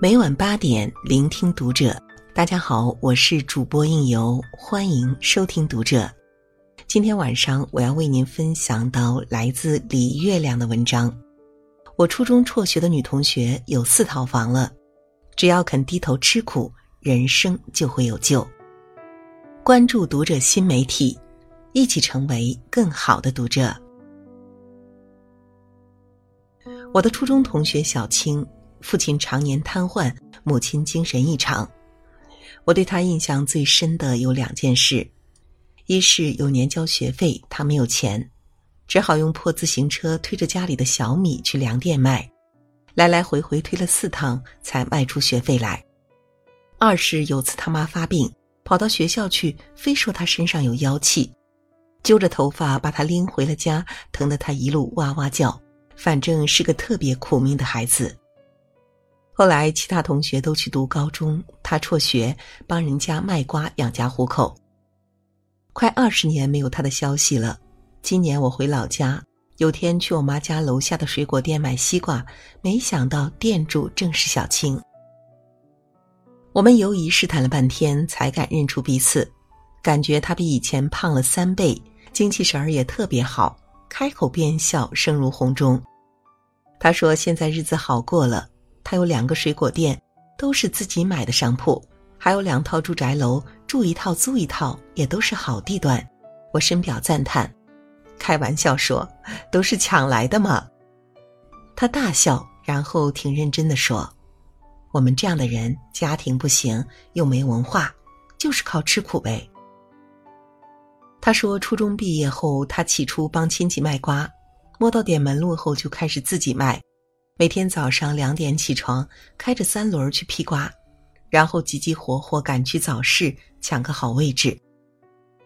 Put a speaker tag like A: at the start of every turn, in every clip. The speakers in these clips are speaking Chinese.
A: 每晚八点，聆听读者。大家好，我是主播应由，欢迎收听读者。今天晚上我要为您分享到来自李月亮的文章。我初中辍学的女同学有四套房了，只要肯低头吃苦，人生就会有救。关注读者新媒体，一起成为更好的读者。我的初中同学小青。父亲常年瘫痪，母亲精神异常。我对他印象最深的有两件事：一是有年交学费，他没有钱，只好用破自行车推着家里的小米去粮店卖，来来回回推了四趟才卖出学费来；二是有次他妈发病，跑到学校去，非说他身上有妖气，揪着头发把他拎回了家，疼得他一路哇哇叫，反正是个特别苦命的孩子。后来，其他同学都去读高中，他辍学，帮人家卖瓜养家糊口。快二十年没有他的消息了。今年我回老家，有天去我妈家楼下的水果店买西瓜，没想到店主正是小青。我们犹疑试探了半天，才敢认出彼此，感觉他比以前胖了三倍，精气神儿也特别好，开口便笑，声如洪钟。他说：“现在日子好过了。”他有两个水果店，都是自己买的商铺，还有两套住宅楼，住一套租一套，也都是好地段。我深表赞叹，开玩笑说：“都是抢来的嘛。”他大笑，然后挺认真的说：“我们这样的人，家庭不行，又没文化，就是靠吃苦呗。”他说，初中毕业后，他起初帮亲戚卖瓜，摸到点门路后，就开始自己卖。每天早上两点起床，开着三轮去批瓜，然后急急火火赶去早市抢个好位置。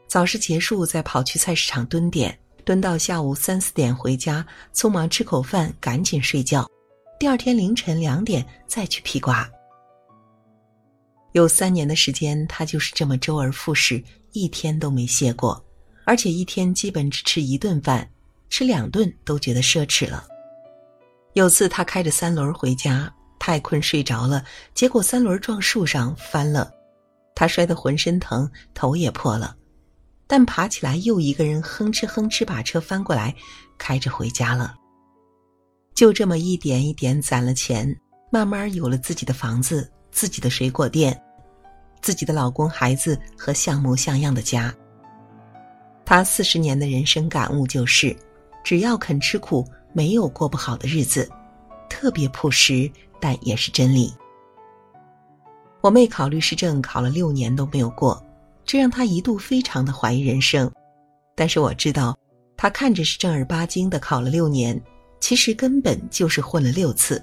A: 早市结束，再跑去菜市场蹲点，蹲到下午三四点回家，匆忙吃口饭，赶紧睡觉。第二天凌晨两点再去批瓜。有三年的时间，他就是这么周而复始，一天都没歇过，而且一天基本只吃一顿饭，吃两顿都觉得奢侈了。有次他开着三轮回家，太困睡着了，结果三轮撞树上翻了，他摔得浑身疼，头也破了，但爬起来又一个人哼哧哼哧把车翻过来，开着回家了。就这么一点一点攒了钱，慢慢有了自己的房子、自己的水果店、自己的老公、孩子和像模像样的家。他四十年的人生感悟就是：只要肯吃苦。没有过不好的日子，特别朴实，但也是真理。我妹考律师证考了六年都没有过，这让她一度非常的怀疑人生。但是我知道，她看着是正儿八经的考了六年，其实根本就是混了六次，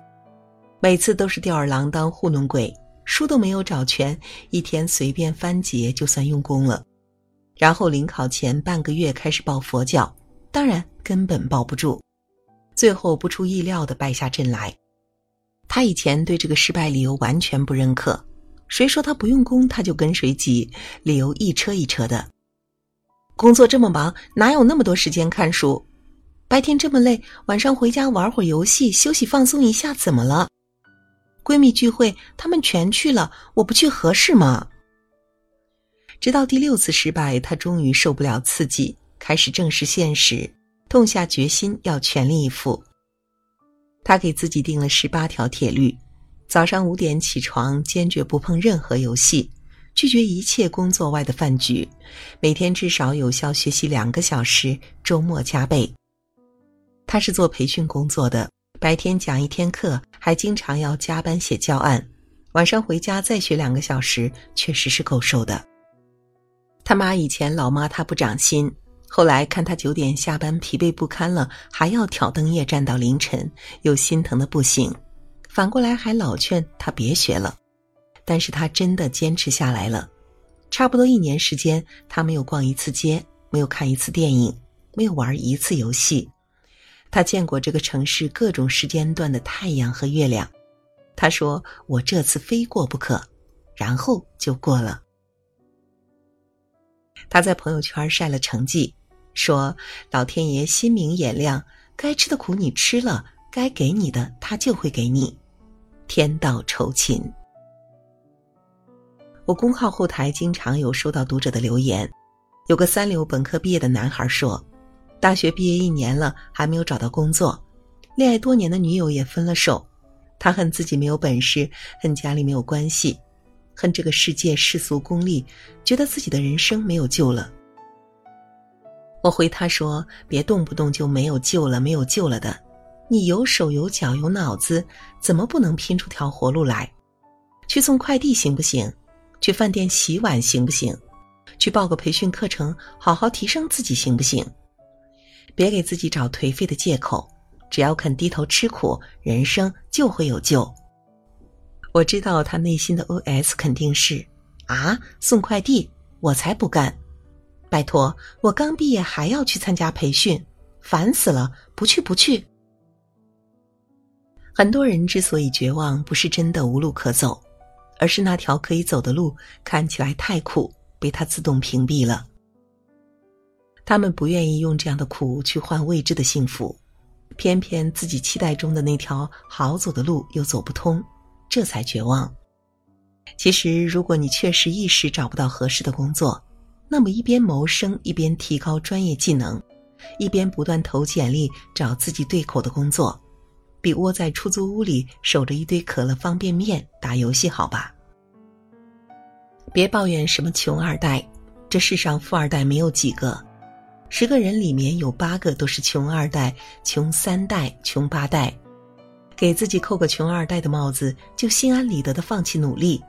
A: 每次都是吊儿郎当糊弄鬼，书都没有找全，一天随便翻节就算用功了。然后临考前半个月开始抱佛脚，当然根本抱不住。最后不出意料的败下阵来，他以前对这个失败理由完全不认可，谁说他不用功他就跟谁急，理由一车一车的。工作这么忙，哪有那么多时间看书？白天这么累，晚上回家玩会儿游戏，休息放松一下，怎么了？闺蜜聚会，他们全去了，我不去合适吗？直到第六次失败，他终于受不了刺激，开始正视现实。痛下决心要全力以赴。他给自己定了十八条铁律：早上五点起床，坚决不碰任何游戏，拒绝一切工作外的饭局，每天至少有效学习两个小时，周末加倍。他是做培训工作的，白天讲一天课，还经常要加班写教案，晚上回家再学两个小时，确实是够受的。他妈以前老骂他不长心。后来看他九点下班疲惫不堪了，还要挑灯夜战到凌晨，又心疼的不行，反过来还老劝他别学了。但是他真的坚持下来了，差不多一年时间，他没有逛一次街，没有看一次电影，没有玩一次游戏。他见过这个城市各种时间段的太阳和月亮。他说：“我这次非过不可。”然后就过了。他在朋友圈晒了成绩。说：“老天爷心明眼亮，该吃的苦你吃了，该给你的他就会给你。天道酬勤。我公号后台经常有收到读者的留言，有个三流本科毕业的男孩说，大学毕业一年了还没有找到工作，恋爱多年的女友也分了手，他恨自己没有本事，恨家里没有关系，恨这个世界世俗功利，觉得自己的人生没有救了。我回他说：“别动不动就没有救了，没有救了的，你有手有脚有脑子，怎么不能拼出条活路来？去送快递行不行？去饭店洗碗行不行？去报个培训课程，好好提升自己行不行？别给自己找颓废的借口，只要肯低头吃苦，人生就会有救。”我知道他内心的 OS 肯定是：“啊，送快递，我才不干。”拜托，我刚毕业还要去参加培训，烦死了！不去不去。很多人之所以绝望，不是真的无路可走，而是那条可以走的路看起来太苦，被他自动屏蔽了。他们不愿意用这样的苦去换未知的幸福，偏偏自己期待中的那条好走的路又走不通，这才绝望。其实，如果你确实一时找不到合适的工作，那么，一边谋生，一边提高专业技能，一边不断投简历找自己对口的工作，比窝在出租屋里守着一堆可乐方便面打游戏好吧？别抱怨什么穷二代，这世上富二代没有几个，十个人里面有八个都是穷二代、穷三代、穷八代，给自己扣个穷二代的帽子，就心安理得的放弃努力，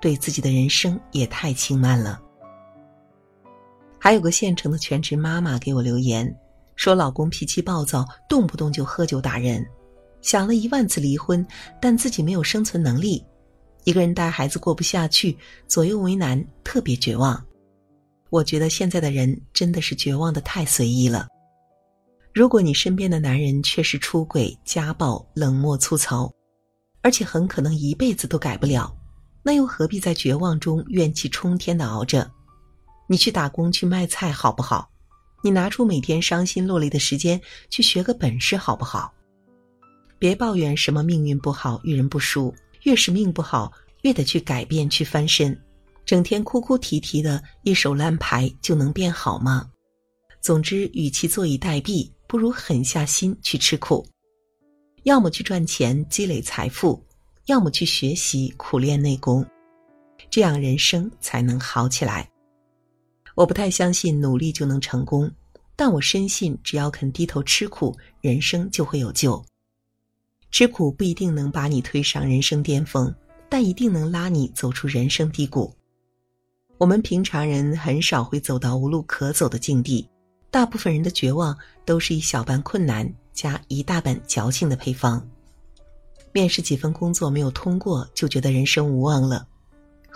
A: 对自己的人生也太轻慢了。还有个县城的全职妈妈给我留言，说老公脾气暴躁，动不动就喝酒打人，想了一万次离婚，但自己没有生存能力，一个人带孩子过不下去，左右为难，特别绝望。我觉得现在的人真的是绝望的太随意了。如果你身边的男人确实出轨、家暴、冷漠粗糙，而且很可能一辈子都改不了，那又何必在绝望中怨气冲天的熬着？你去打工去卖菜好不好？你拿出每天伤心落泪的时间去学个本事好不好？别抱怨什么命运不好遇人不淑，越是命不好越得去改变去翻身，整天哭哭啼啼的一手烂牌就能变好吗？总之，与其坐以待毙，不如狠下心去吃苦，要么去赚钱积累财富，要么去学习苦练内功，这样人生才能好起来。我不太相信努力就能成功，但我深信只要肯低头吃苦，人生就会有救。吃苦不一定能把你推上人生巅峰，但一定能拉你走出人生低谷。我们平常人很少会走到无路可走的境地，大部分人的绝望都是一小半困难加一大半矫情的配方。面试几份工作没有通过，就觉得人生无望了。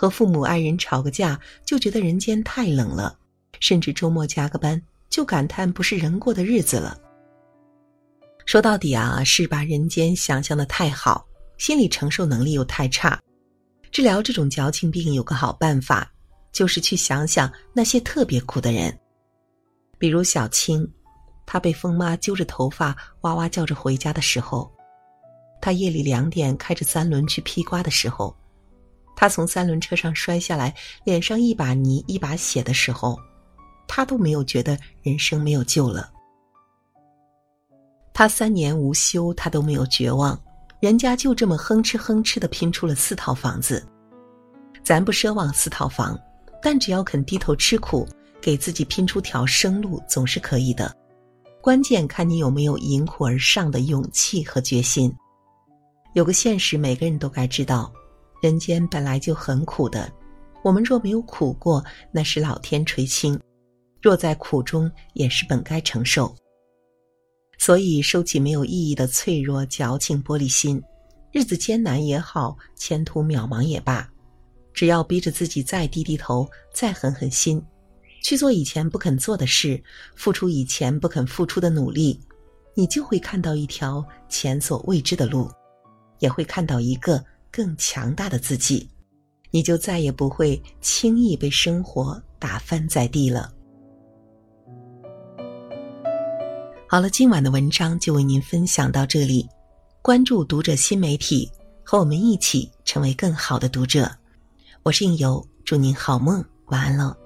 A: 和父母爱人吵个架，就觉得人间太冷了；甚至周末加个班，就感叹不是人过的日子了。说到底啊，是把人间想象的太好，心理承受能力又太差。治疗这种矫情病有个好办法，就是去想想那些特别苦的人，比如小青，她被疯妈揪着头发哇哇叫着回家的时候，她夜里两点开着三轮去披瓜的时候。他从三轮车上摔下来，脸上一把泥一把血的时候，他都没有觉得人生没有救了。他三年无休，他都没有绝望，人家就这么哼哧哼哧的拼出了四套房子。咱不奢望四套房，但只要肯低头吃苦，给自己拼出条生路，总是可以的。关键看你有没有迎苦而上的勇气和决心。有个现实，每个人都该知道。人间本来就很苦的，我们若没有苦过，那是老天垂青；若在苦中，也是本该承受。所以，收起没有意义的脆弱、矫情、玻璃心。日子艰难也好，前途渺茫也罢，只要逼着自己再低低头，再狠狠心，去做以前不肯做的事，付出以前不肯付出的努力，你就会看到一条前所未知的路，也会看到一个。更强大的自己，你就再也不会轻易被生活打翻在地了。好了，今晚的文章就为您分享到这里。关注读者新媒体，和我们一起成为更好的读者。我是应由，祝您好梦，晚安了。